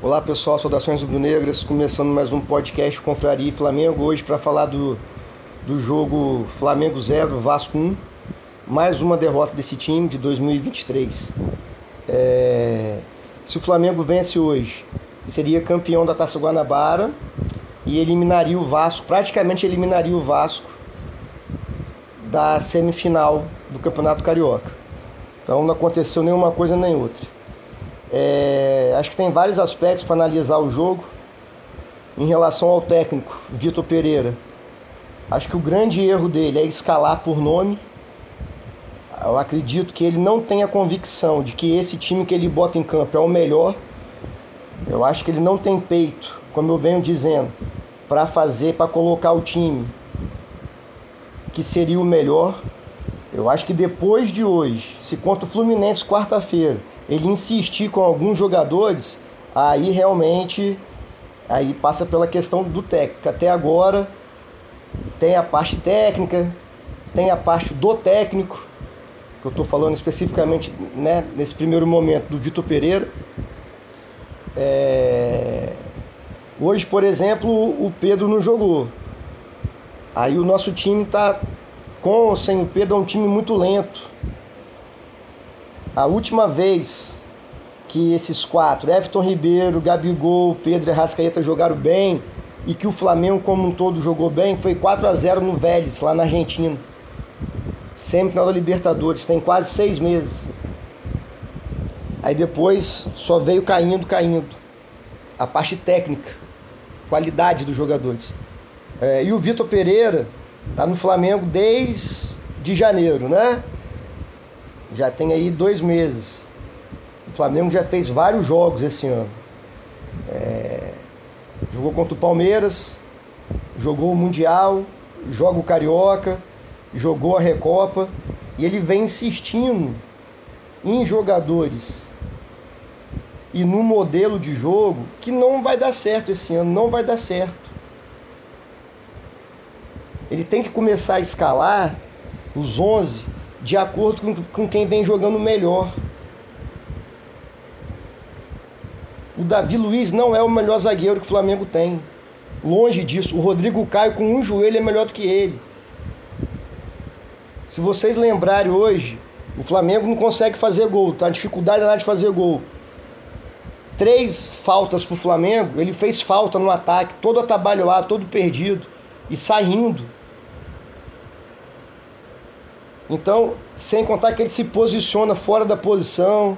Olá pessoal, saudações rubro-negras, começando mais um podcast Confraria e Flamengo, hoje para falar do, do jogo Flamengo 0, Vasco 1, mais uma derrota desse time de 2023. É, se o Flamengo vence hoje, seria campeão da Taça Guanabara e eliminaria o Vasco, praticamente eliminaria o Vasco da semifinal do Campeonato Carioca. Então não aconteceu nenhuma coisa nem outra. É, acho que tem vários aspectos para analisar o jogo. Em relação ao técnico, Vitor Pereira, acho que o grande erro dele é escalar por nome. Eu acredito que ele não tem a convicção de que esse time que ele bota em campo é o melhor. Eu acho que ele não tem peito, como eu venho dizendo, para fazer, para colocar o time que seria o melhor. Eu acho que depois de hoje, se contra o Fluminense quarta-feira, ele insistir com alguns jogadores, aí realmente aí passa pela questão do técnico. Até agora tem a parte técnica, tem a parte do técnico, que eu estou falando especificamente né, nesse primeiro momento do Vitor Pereira. É... Hoje, por exemplo, o Pedro não jogou. Aí o nosso time está com ou sem o Pedro é um time muito lento. A última vez que esses quatro, Everton Ribeiro, Gabigol, Pedro e Rascaeta jogaram bem e que o Flamengo como um todo jogou bem, foi 4 a 0 no Vélez, lá na Argentina. Sempre na Libertadores, tem quase seis meses. Aí depois só veio caindo, caindo. A parte técnica, qualidade dos jogadores. É, e o Vitor Pereira tá no Flamengo desde janeiro, né? Já tem aí dois meses. O Flamengo já fez vários jogos esse ano. É, jogou contra o Palmeiras, jogou o Mundial, joga o Carioca, jogou a Recopa e ele vem insistindo em jogadores e no modelo de jogo que não vai dar certo esse ano, não vai dar certo. Ele tem que começar a escalar os 11 de acordo com, com quem vem jogando melhor. O Davi Luiz não é o melhor zagueiro que o Flamengo tem. Longe disso. O Rodrigo Caio com um joelho é melhor do que ele. Se vocês lembrarem hoje, o Flamengo não consegue fazer gol, tá? Dificuldade na de fazer gol. Três faltas pro Flamengo, ele fez falta no ataque, todo atabalhoado, todo perdido e saindo. Então, sem contar que ele se posiciona fora da posição.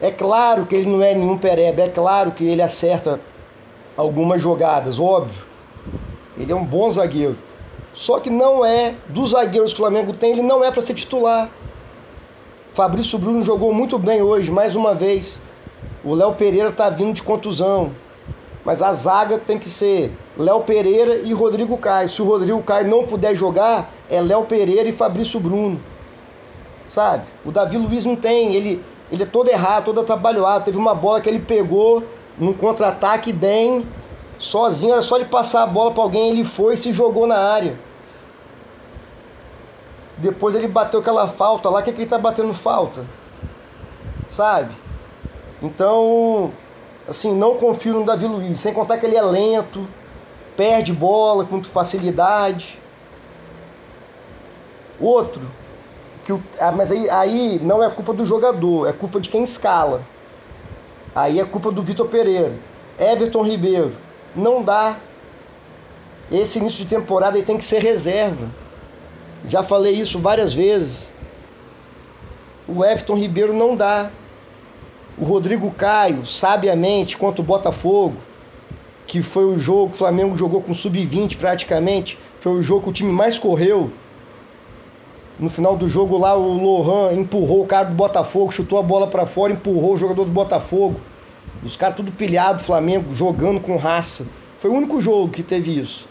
É claro que ele não é nenhum pereba, é claro que ele acerta algumas jogadas, óbvio. Ele é um bom zagueiro. Só que não é, dos zagueiros que o Flamengo tem, ele não é para ser titular. Fabrício Bruno jogou muito bem hoje, mais uma vez. O Léo Pereira está vindo de contusão. Mas a zaga tem que ser Léo Pereira e Rodrigo Caio. Se o Rodrigo Caio não puder jogar, é Léo Pereira e Fabrício Bruno. Sabe? O Davi Luiz não tem, ele, ele é todo errado, todo atrabalhado. Teve uma bola que ele pegou num contra-ataque bem, sozinho, era só ele passar a bola para alguém, ele foi e se jogou na área. Depois ele bateu aquela falta lá, que, é que ele tá batendo falta? Sabe? Então, assim, não confio no Davi Luiz, sem contar que ele é lento, perde bola com facilidade. Outro, que o, ah, mas aí, aí não é culpa do jogador, é culpa de quem escala. Aí é culpa do Vitor Pereira. Everton Ribeiro, não dá. Esse início de temporada ele tem que ser reserva. Já falei isso várias vezes. O Everton Ribeiro não dá. O Rodrigo Caio, sabiamente, contra o Botafogo, que foi o jogo que o Flamengo jogou com sub-20 praticamente, foi o jogo que o time mais correu. No final do jogo lá o Lohan empurrou o cara do Botafogo, chutou a bola para fora, empurrou o jogador do Botafogo. Os caras tudo pilhado, Flamengo jogando com raça. Foi o único jogo que teve isso.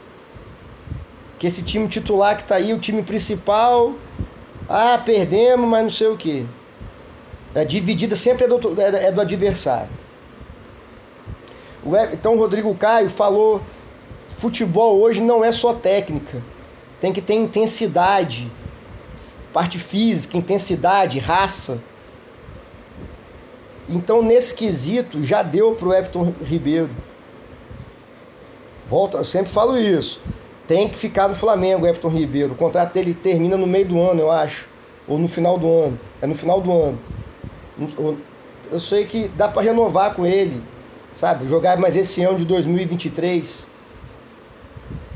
Que esse time titular que tá aí, o time principal, ah, perdemos, mas não sei o que. A dividida sempre é do, é, é do adversário. Então o Rodrigo Caio falou: futebol hoje não é só técnica, tem que ter intensidade, parte física, intensidade, raça. Então, nesse quesito, já deu para o Everton Ribeiro. Volta, eu sempre falo isso. Tem que ficar no Flamengo, Everton Ribeiro. O contrato dele termina no meio do ano, eu acho. Ou no final do ano. É no final do ano. Eu sei que dá para renovar com ele, sabe? Jogar mais esse ano de 2023.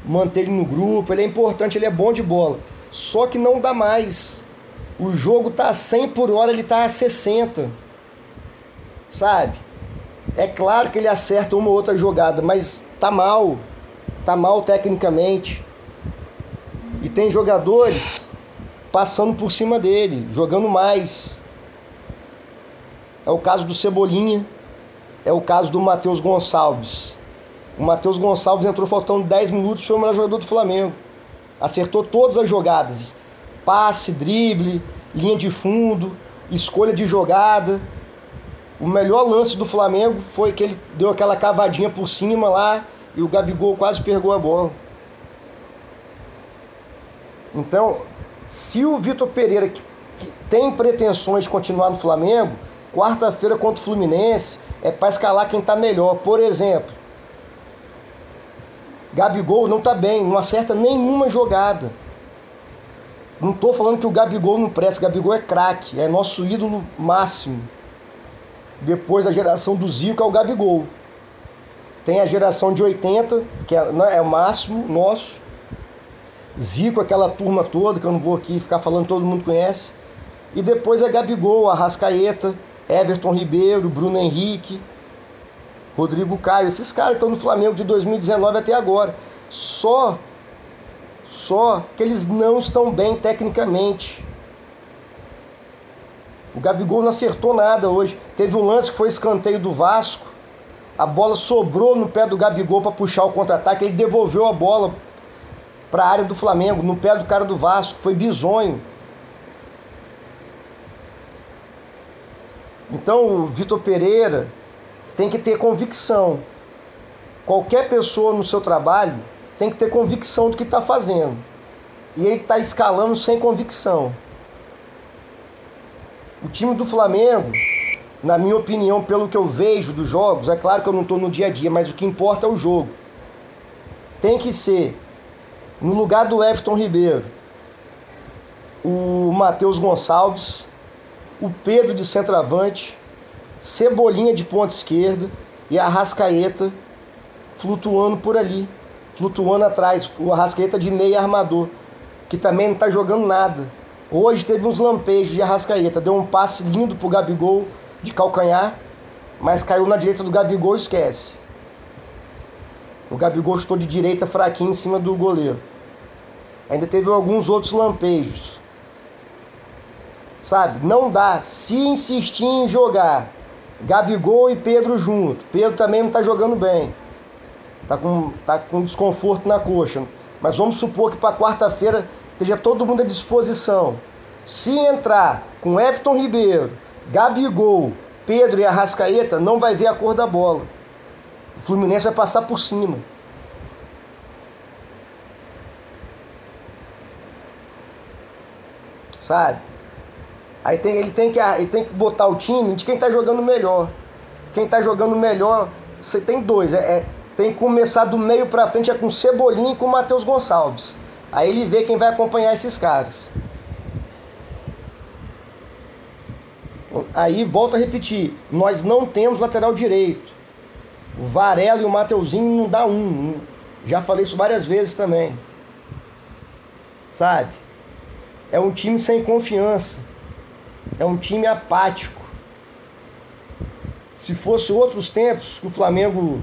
Manter ele no grupo. Ele é importante, ele é bom de bola. Só que não dá mais. O jogo tá a 100 por hora, ele tá a 60. Sabe? É claro que ele acerta uma ou outra jogada, mas tá mal. Tá mal tecnicamente. E tem jogadores passando por cima dele, jogando mais. É o caso do Cebolinha, é o caso do Matheus Gonçalves. O Matheus Gonçalves entrou faltando 10 minutos, foi o melhor jogador do Flamengo. Acertou todas as jogadas: passe, drible, linha de fundo, escolha de jogada. O melhor lance do Flamengo foi que ele deu aquela cavadinha por cima lá e o Gabigol quase pegou a bola. Então, se o Vitor Pereira, que, que tem pretensões de continuar no Flamengo, quarta-feira contra o Fluminense é para escalar quem está melhor. Por exemplo, Gabigol não está bem, não acerta nenhuma jogada. Não estou falando que o Gabigol não presta, Gabigol é craque, é nosso ídolo máximo. Depois da geração do Zico é o Gabigol. Tem a geração de 80, que é, né, é o máximo nosso. Zico, aquela turma toda, que eu não vou aqui ficar falando, todo mundo conhece. E depois é Gabigol, Arrascaeta, Everton Ribeiro, Bruno Henrique, Rodrigo Caio. Esses caras estão no Flamengo de 2019 até agora. Só, só que eles não estão bem tecnicamente. O Gabigol não acertou nada hoje. Teve um lance que foi escanteio do Vasco. A bola sobrou no pé do Gabigol para puxar o contra-ataque. Ele devolveu a bola para a área do Flamengo, no pé do cara do Vasco. Foi bizonho. Então, o Vitor Pereira tem que ter convicção. Qualquer pessoa no seu trabalho tem que ter convicção do que está fazendo. E ele está escalando sem convicção. O time do Flamengo, na minha opinião, pelo que eu vejo dos jogos, é claro que eu não estou no dia a dia, mas o que importa é o jogo. Tem que ser, no lugar do Everton Ribeiro, o Matheus Gonçalves, o Pedro de centroavante, Cebolinha de ponta esquerda e a Arrascaeta flutuando por ali, flutuando atrás, o Arrascaeta de meio armador, que também não está jogando nada. Hoje teve uns lampejos de Arrascaeta, deu um passe lindo pro Gabigol de calcanhar, mas caiu na direita do Gabigol esquece. O Gabigol estou de direita fraquinho em cima do goleiro. Ainda teve alguns outros lampejos. Sabe? Não dá. Se insistir em jogar Gabigol e Pedro junto, Pedro também não está jogando bem. Tá com, tá com desconforto na coxa. Mas vamos supor que para quarta-feira esteja todo mundo à disposição. Se entrar com Everton Ribeiro, Gabigol, Pedro e Arrascaeta, não vai ver a cor da bola. O Fluminense vai passar por cima. Sabe? Aí tem, ele, tem que, ele tem que botar o time de quem está jogando melhor. Quem está jogando melhor, você tem dois. É, é, tem que começar do meio para frente é com Cebolinha e com Matheus Gonçalves. Aí ele vê quem vai acompanhar esses caras. Aí volta a repetir, nós não temos lateral direito. O Varela e o Mateuzinho não dá um. Já falei isso várias vezes também. Sabe? É um time sem confiança. É um time apático. Se fosse outros tempos que o Flamengo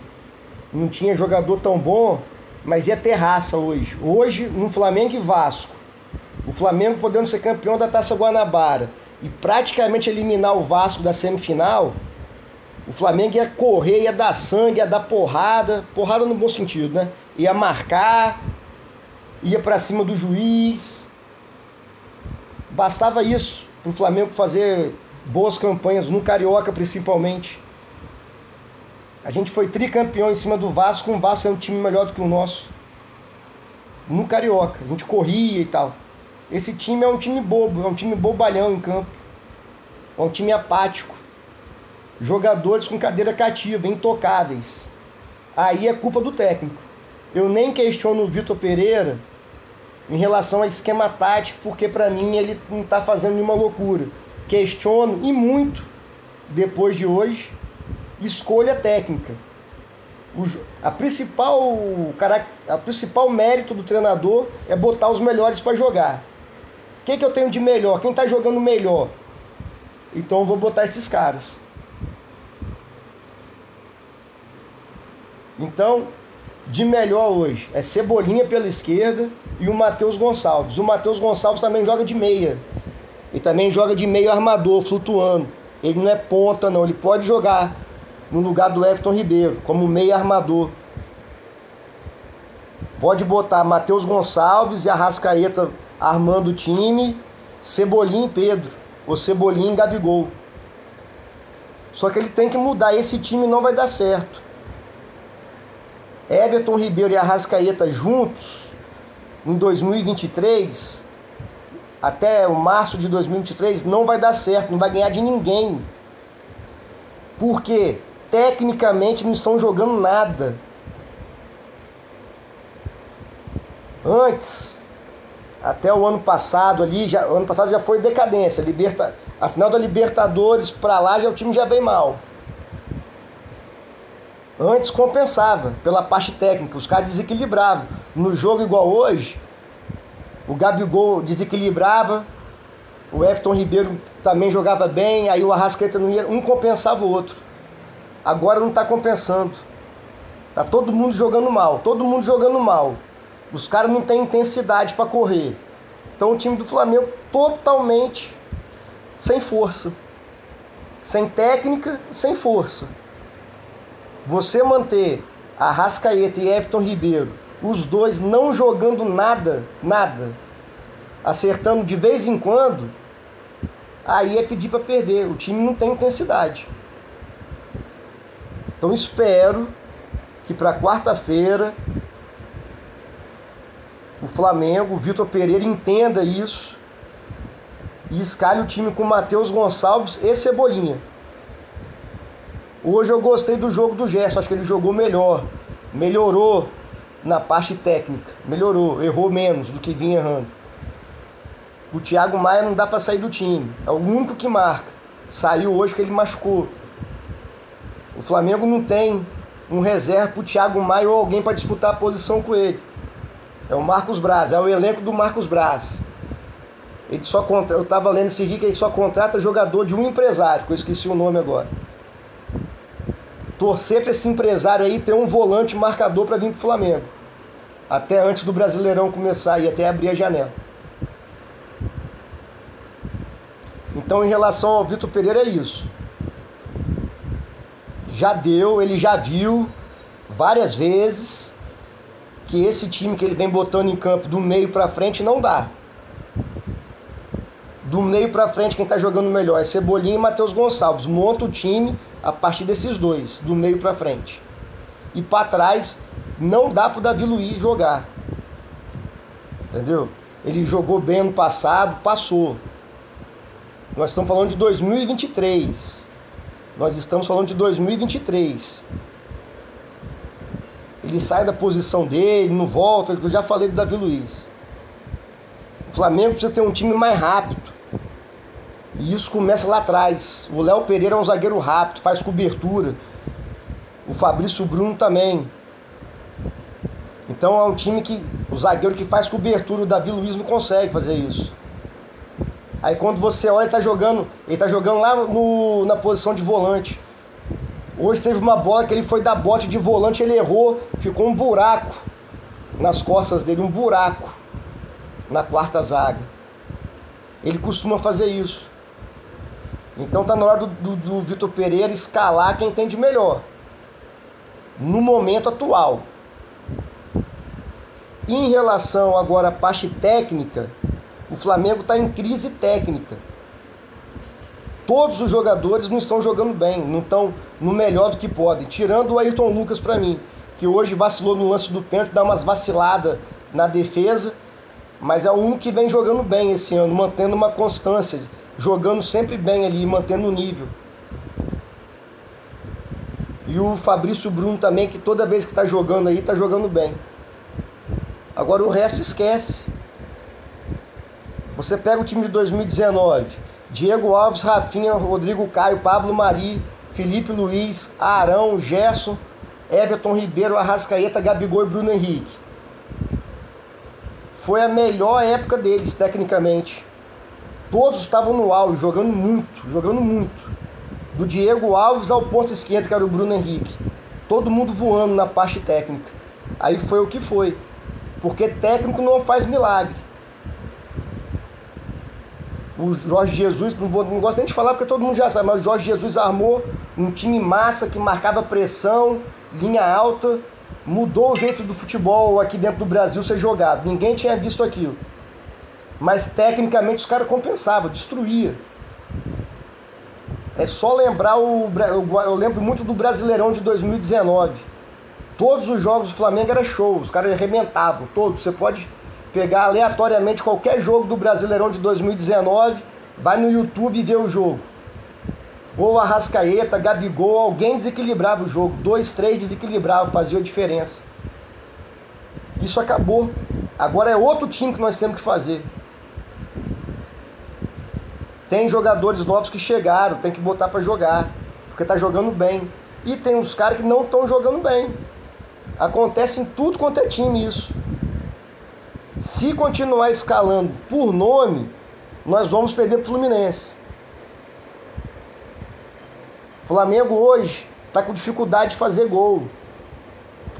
não tinha jogador tão bom, mas ia ter raça hoje. Hoje, no Flamengo e Vasco, o Flamengo podendo ser campeão da Taça Guanabara e praticamente eliminar o Vasco da semifinal, o Flamengo ia correr, ia dar sangue, ia dar porrada, porrada no bom sentido, né? Ia marcar, ia para cima do juiz. Bastava isso para o Flamengo fazer boas campanhas no Carioca principalmente. A gente foi tricampeão em cima do Vasco, um Vasco é um time melhor do que o nosso. No Carioca, a gente corria e tal. Esse time é um time bobo, é um time bobalhão em campo. É um time apático. jogadores com cadeira cativa, intocáveis. Aí é culpa do técnico. Eu nem questiono o Vitor Pereira em relação a esquema tático, porque para mim ele não está fazendo nenhuma loucura. Questiono e muito depois de hoje escolha técnica. O, a principal a principal mérito do treinador é botar os melhores para jogar. O que, que eu tenho de melhor? Quem está jogando melhor? Então eu vou botar esses caras. Então, de melhor hoje é Cebolinha pela esquerda e o Matheus Gonçalves. O Matheus Gonçalves também joga de meia. E também joga de meio armador, flutuando. Ele não é ponta, não. Ele pode jogar no lugar do Everton Ribeiro, como meio armador. Pode botar Matheus Gonçalves e Arrascaeta armando o time, Cebolinha e Pedro, ou Cebolinha e Gabigol. Só que ele tem que mudar, esse time não vai dar certo. Everton Ribeiro e Arrascaeta juntos em 2023, até o março de 2023, não vai dar certo, não vai ganhar de ninguém. Porque tecnicamente não estão jogando nada. Antes, até o ano passado ali, já, ano passado já foi decadência. Liberta, a final da Libertadores para lá já o time já vem mal. Antes compensava pela parte técnica, os caras desequilibravam. No jogo igual hoje, o Gabigol desequilibrava, o Everton Ribeiro também jogava bem, aí o Arrascaeta não ia, um compensava o outro. Agora não está compensando. Tá todo mundo jogando mal, todo mundo jogando mal. Os caras não têm intensidade para correr. Então o time do Flamengo totalmente sem força. Sem técnica, sem força você manter a Rascaeta e Everton Ribeiro, os dois não jogando nada, nada, acertando de vez em quando, aí é pedir para perder. O time não tem intensidade. Então espero que para quarta-feira o Flamengo, o Vitor Pereira entenda isso e escalhe o time com Matheus Gonçalves e Cebolinha. Hoje eu gostei do jogo do Gerson, acho que ele jogou melhor, melhorou na parte técnica, melhorou, errou menos do que vinha errando. O Thiago Maia não dá para sair do time, é o único que marca. Saiu hoje que ele machucou. O Flamengo não tem um reserva para o Thiago Maia ou alguém para disputar a posição com ele. É o Marcos Braz, é o elenco do Marcos Braz. Ele só contra... Eu estava lendo esse dia que ele só contrata jogador de um empresário, que eu esqueci o nome agora torcer para esse empresário aí ter um volante marcador para vir para o Flamengo. Até antes do Brasileirão começar e até abrir a janela. Então, em relação ao Vitor Pereira, é isso. Já deu, ele já viu várias vezes que esse time que ele vem botando em campo do meio para frente não dá. Do meio para frente, quem está jogando melhor é Cebolinha e Matheus Gonçalves. Monta o time a partir desses dois, do meio para frente. E para trás não dá para o Davi Luiz jogar. Entendeu? Ele jogou bem ano passado, passou. Nós estamos falando de 2023. Nós estamos falando de 2023. Ele sai da posição dele, não volta, eu já falei do Davi Luiz. O Flamengo precisa ter um time mais rápido. E isso começa lá atrás. O Léo Pereira é um zagueiro rápido, faz cobertura. O Fabrício Bruno também. Então é um time que. O zagueiro que faz cobertura, o Davi Luiz não consegue fazer isso. Aí quando você olha, ele tá jogando. Ele tá jogando lá no, na posição de volante. Hoje teve uma bola que ele foi dar bote de volante, ele errou, ficou um buraco nas costas dele, um buraco na quarta zaga. Ele costuma fazer isso. Então tá na hora do, do, do Vitor Pereira escalar quem tem de melhor. No momento atual. Em relação agora à parte técnica, o Flamengo está em crise técnica. Todos os jogadores não estão jogando bem, não estão no melhor do que podem. Tirando o Ayrton Lucas para mim, que hoje vacilou no lance do pênalti, dá umas vaciladas na defesa, mas é o único que vem jogando bem esse ano, mantendo uma constância jogando sempre bem ali, mantendo o nível. E o Fabrício Bruno também, que toda vez que está jogando aí, está jogando bem. Agora o resto esquece. Você pega o time de 2019, Diego Alves, Rafinha, Rodrigo Caio, Pablo Mari, Felipe Luiz, Arão, Gerson, Everton Ribeiro, Arrascaeta, Gabigol e Bruno Henrique. Foi a melhor época deles, tecnicamente. Todos estavam no auge, jogando muito, jogando muito. Do Diego Alves ao ponto esquerdo, que era o Bruno Henrique. Todo mundo voando na parte técnica. Aí foi o que foi. Porque técnico não faz milagre o Jorge Jesus, não, vou, não gosto nem de falar porque todo mundo já sabe, mas o Jorge Jesus armou um time massa que marcava pressão, linha alta, mudou o jeito do futebol aqui dentro do Brasil ser jogado. Ninguém tinha visto aquilo. Mas tecnicamente os caras compensavam, destruía. É só lembrar o. Eu lembro muito do Brasileirão de 2019. Todos os jogos do Flamengo era show, os caras arrebentavam, todos. Você pode pegar aleatoriamente qualquer jogo do Brasileirão de 2019, vai no YouTube e vê o jogo. Ou Arrascaeta, Gabigol, alguém desequilibrava o jogo. Dois, três desequilibravam, fazia a diferença. Isso acabou. Agora é outro time que nós temos que fazer. Tem jogadores novos que chegaram, tem que botar para jogar, porque tá jogando bem. E tem os caras que não estão jogando bem. Acontece em tudo quanto é time isso. Se continuar escalando por nome, nós vamos perder para o Fluminense. Flamengo hoje está com dificuldade de fazer gol.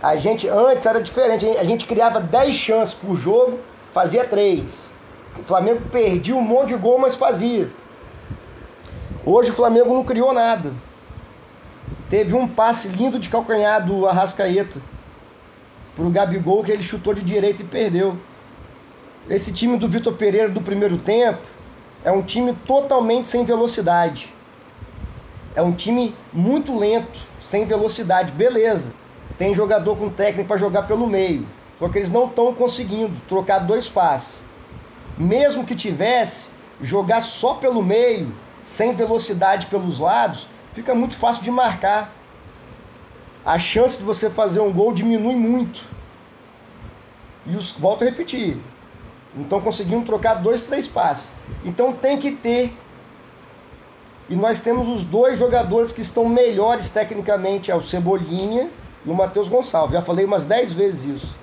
A gente antes era diferente, a gente criava 10 chances por jogo, fazia 3. O Flamengo perdia um monte de gol, mas fazia. Hoje o Flamengo não criou nada. Teve um passe lindo de calcanhar do Arrascaeta pro Gabigol que ele chutou de direita e perdeu. Esse time do Vitor Pereira do primeiro tempo é um time totalmente sem velocidade. É um time muito lento, sem velocidade. Beleza. Tem jogador com técnica para jogar pelo meio. Só que eles não estão conseguindo trocar dois passes. Mesmo que tivesse, jogar só pelo meio, sem velocidade pelos lados, fica muito fácil de marcar. A chance de você fazer um gol diminui muito. E os, volto a repetir, então conseguimos trocar dois, três passes. Então tem que ter. E nós temos os dois jogadores que estão melhores tecnicamente, é o Cebolinha e o Matheus Gonçalves. Já falei umas dez vezes isso.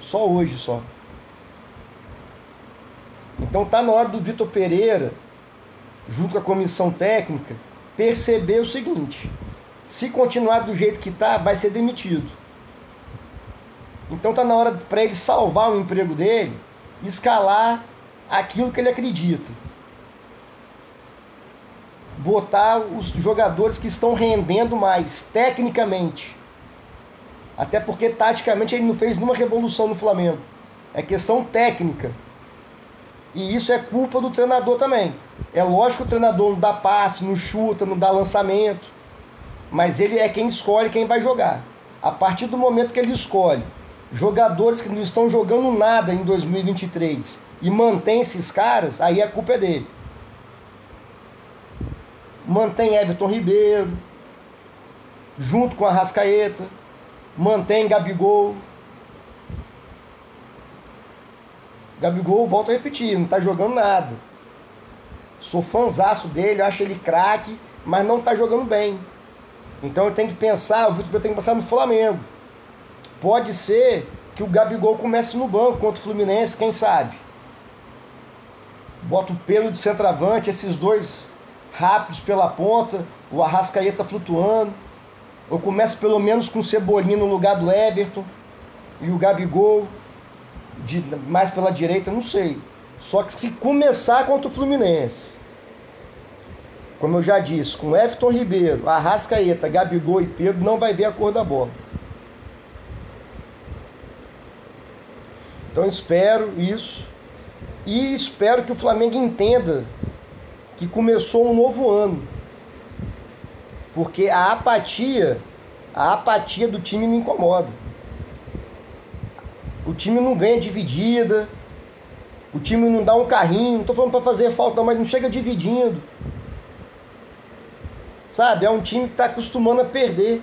Só hoje só. Então tá na hora do Vitor Pereira, junto com a comissão técnica, perceber o seguinte: se continuar do jeito que tá, vai ser demitido. Então tá na hora para ele salvar o emprego dele escalar aquilo que ele acredita. Botar os jogadores que estão rendendo mais, tecnicamente. Até porque, taticamente, ele não fez nenhuma revolução no Flamengo. É questão técnica. E isso é culpa do treinador também. É lógico que o treinador não dá passe, não chuta, não dá lançamento. Mas ele é quem escolhe quem vai jogar. A partir do momento que ele escolhe jogadores que não estão jogando nada em 2023 e mantém esses caras, aí a culpa é dele. Mantém Everton Ribeiro, junto com a Rascaeta, mantém Gabigol. Gabigol, volto a repetir, não está jogando nada. Sou fãzaço dele, acho ele craque, mas não está jogando bem. Então eu tenho que pensar, eu tenho que pensar no Flamengo. Pode ser que o Gabigol comece no banco contra o Fluminense, quem sabe? Bota o pelo de centroavante, esses dois rápidos pela ponta, o Arrascaeta flutuando. Ou começa pelo menos com o Cebolinha no lugar do Everton e o Gabigol de, mais pela direita, não sei. Só que se começar contra o Fluminense, como eu já disse, com Everton Ribeiro, Arrascaeta, Gabigol e Pedro, não vai ver a cor da bola. Então espero isso e espero que o Flamengo entenda que começou um novo ano. Porque a apatia, a apatia do time me incomoda. O time não ganha dividida, o time não dá um carrinho, não estou falando para fazer falta, mas não chega dividindo. Sabe? É um time que está acostumando a perder.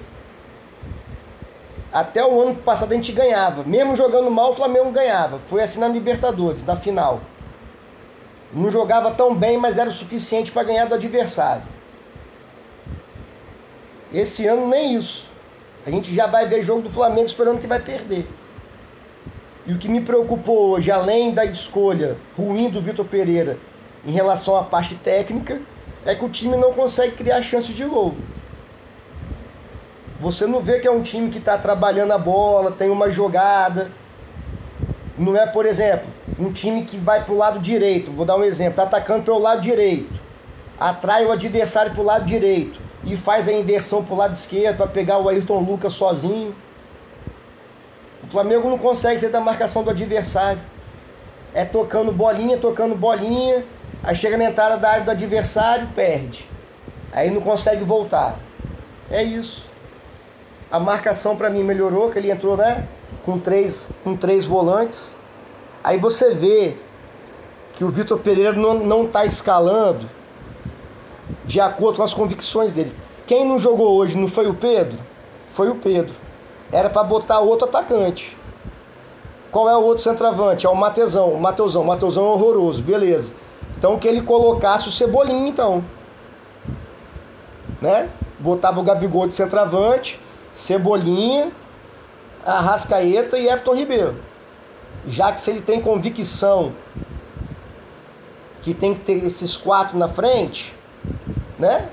Até o ano passado a gente ganhava. Mesmo jogando mal, o Flamengo ganhava. Foi assim na Libertadores, na final. Não jogava tão bem, mas era o suficiente para ganhar do adversário. Esse ano nem isso. A gente já vai ver jogo do Flamengo esperando que vai perder. E o que me preocupou hoje, além da escolha ruim do Vitor Pereira em relação à parte técnica, é que o time não consegue criar chances de gol. Você não vê que é um time que está trabalhando a bola, tem uma jogada. Não é, por exemplo, um time que vai para o lado direito. Vou dar um exemplo: está atacando pelo lado direito, atrai o adversário para o lado direito e faz a inversão para o lado esquerdo para pegar o Ayrton Lucas sozinho. Flamengo não consegue sair da marcação do adversário. É tocando bolinha, tocando bolinha, aí chega na entrada da área do adversário, perde. Aí não consegue voltar. É isso. A marcação para mim melhorou, que ele entrou, né? Com três, com três volantes. Aí você vê que o Vitor Pereira não está escalando de acordo com as convicções dele. Quem não jogou hoje não foi o Pedro? Foi o Pedro. Era para botar outro atacante. Qual é o outro centroavante? É o Mateusão. Mateusão. Mateusão é horroroso, beleza. Então que ele colocasse o Cebolinha, então. Né? Botava o Gabigol de centroavante, Cebolinha, Arrascaeta e Everton Ribeiro. Já que se ele tem convicção que tem que ter esses quatro na frente, né?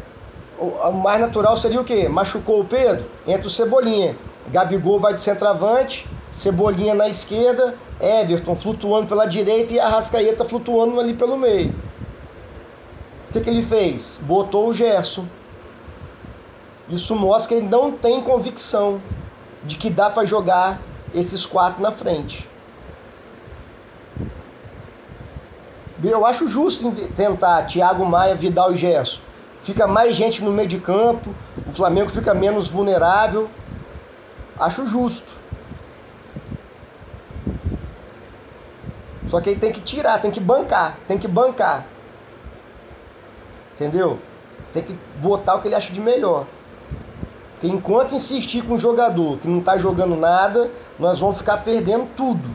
O mais natural seria o quê? Machucou o Pedro? Entra o Cebolinha. Gabigol vai de centroavante, Cebolinha na esquerda, Everton flutuando pela direita e Arrascaeta flutuando ali pelo meio. O que, que ele fez? Botou o Gerson. Isso mostra que ele não tem convicção de que dá para jogar esses quatro na frente. Eu acho justo tentar Thiago Maia, Vidal e Gerson. Fica mais gente no meio de campo, o Flamengo fica menos vulnerável Acho justo. Só que aí tem que tirar, tem que bancar, tem que bancar. Entendeu? Tem que botar o que ele acha de melhor. Porque enquanto insistir com um jogador que não está jogando nada, nós vamos ficar perdendo tudo.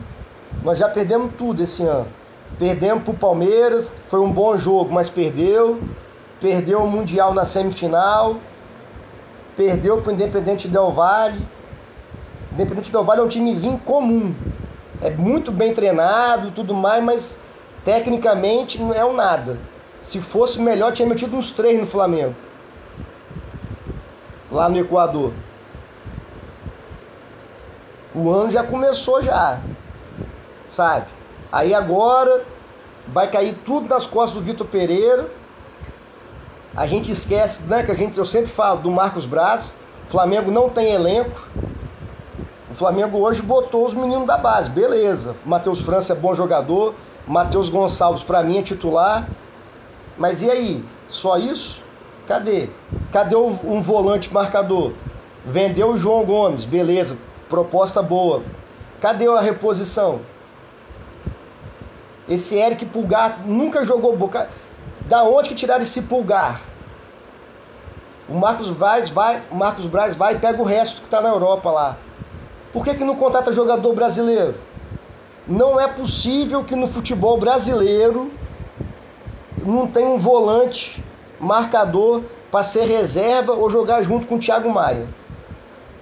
Nós já perdemos tudo esse ano. Perdemos para o Palmeiras, foi um bom jogo, mas perdeu. Perdeu o Mundial na semifinal. Perdeu para o Independente Del Valle. Independente do Vale é um timezinho comum. É muito bem treinado tudo mais, mas tecnicamente não é um nada. Se fosse melhor, tinha metido uns três no Flamengo. Lá no Equador. O ano já começou já. Sabe? Aí agora vai cair tudo nas costas do Vitor Pereira. A gente esquece, né, que a gente, eu sempre falo do Marcos Braz. Flamengo não tem elenco. Flamengo hoje botou os meninos da base, beleza. Matheus França é bom jogador, Matheus Gonçalves para mim é titular. Mas e aí? Só isso? Cadê? Cadê um volante marcador? Vendeu o João Gomes, beleza, proposta boa. Cadê a reposição? Esse Eric Pulgar nunca jogou boca. Da onde que tiraram esse Pulgar? O Marcos Braz vai, Marcos Braz vai e pega o resto que está na Europa lá. Por que, que não contrata jogador brasileiro? Não é possível que no futebol brasileiro não tenha um volante marcador para ser reserva ou jogar junto com o Thiago Maia.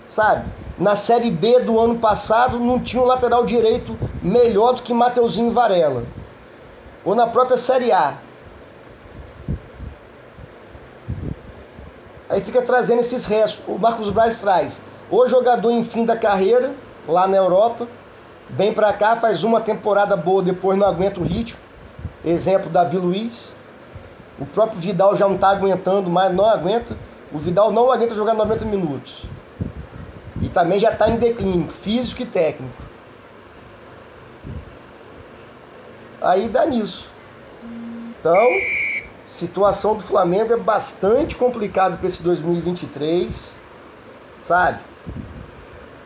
Sabe? Na Série B do ano passado não tinha um lateral direito melhor do que Mateuzinho Varela. Ou na própria Série A. Aí fica trazendo esses restos. O Marcos Braz traz o jogador em fim da carreira, lá na Europa, vem para cá, faz uma temporada boa, depois não aguenta o ritmo. Exemplo, Davi Luiz. O próprio Vidal já não está aguentando mais, não aguenta. O Vidal não aguenta jogar 90 minutos. E também já está em declínio, físico e técnico. Aí dá nisso. Então, situação do Flamengo é bastante complicada para esse 2023, sabe?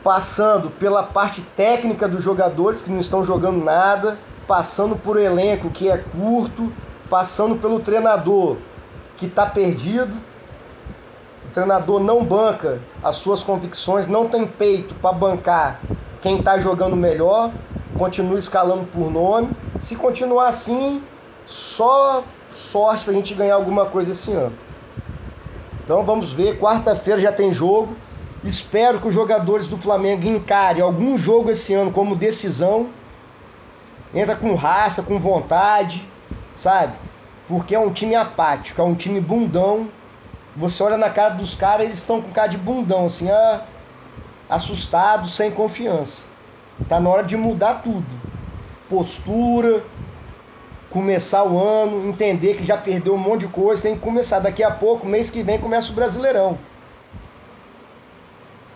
Passando pela parte técnica dos jogadores que não estão jogando nada, passando por elenco que é curto, passando pelo treinador que está perdido. o treinador não banca as suas convicções, não tem peito para bancar quem está jogando melhor, continua escalando por nome. Se continuar assim, só sorte para a gente ganhar alguma coisa esse ano. Então vamos ver, quarta-feira já tem jogo. Espero que os jogadores do Flamengo encarem algum jogo esse ano como decisão. Entra com raça, com vontade, sabe? Porque é um time apático, é um time bundão. Você olha na cara dos caras, eles estão com cara de bundão, assim, ah, assustados, sem confiança. Tá na hora de mudar tudo. Postura, começar o ano, entender que já perdeu um monte de coisa, tem que começar. Daqui a pouco, mês que vem, começa o Brasileirão.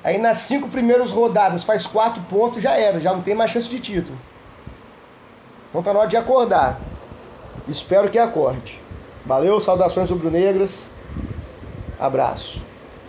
Aí nas cinco primeiras rodadas faz quatro pontos, já era, já não tem mais chance de título. Então tá na hora de acordar. Espero que acorde. Valeu, saudações rubro-negras. Abraço.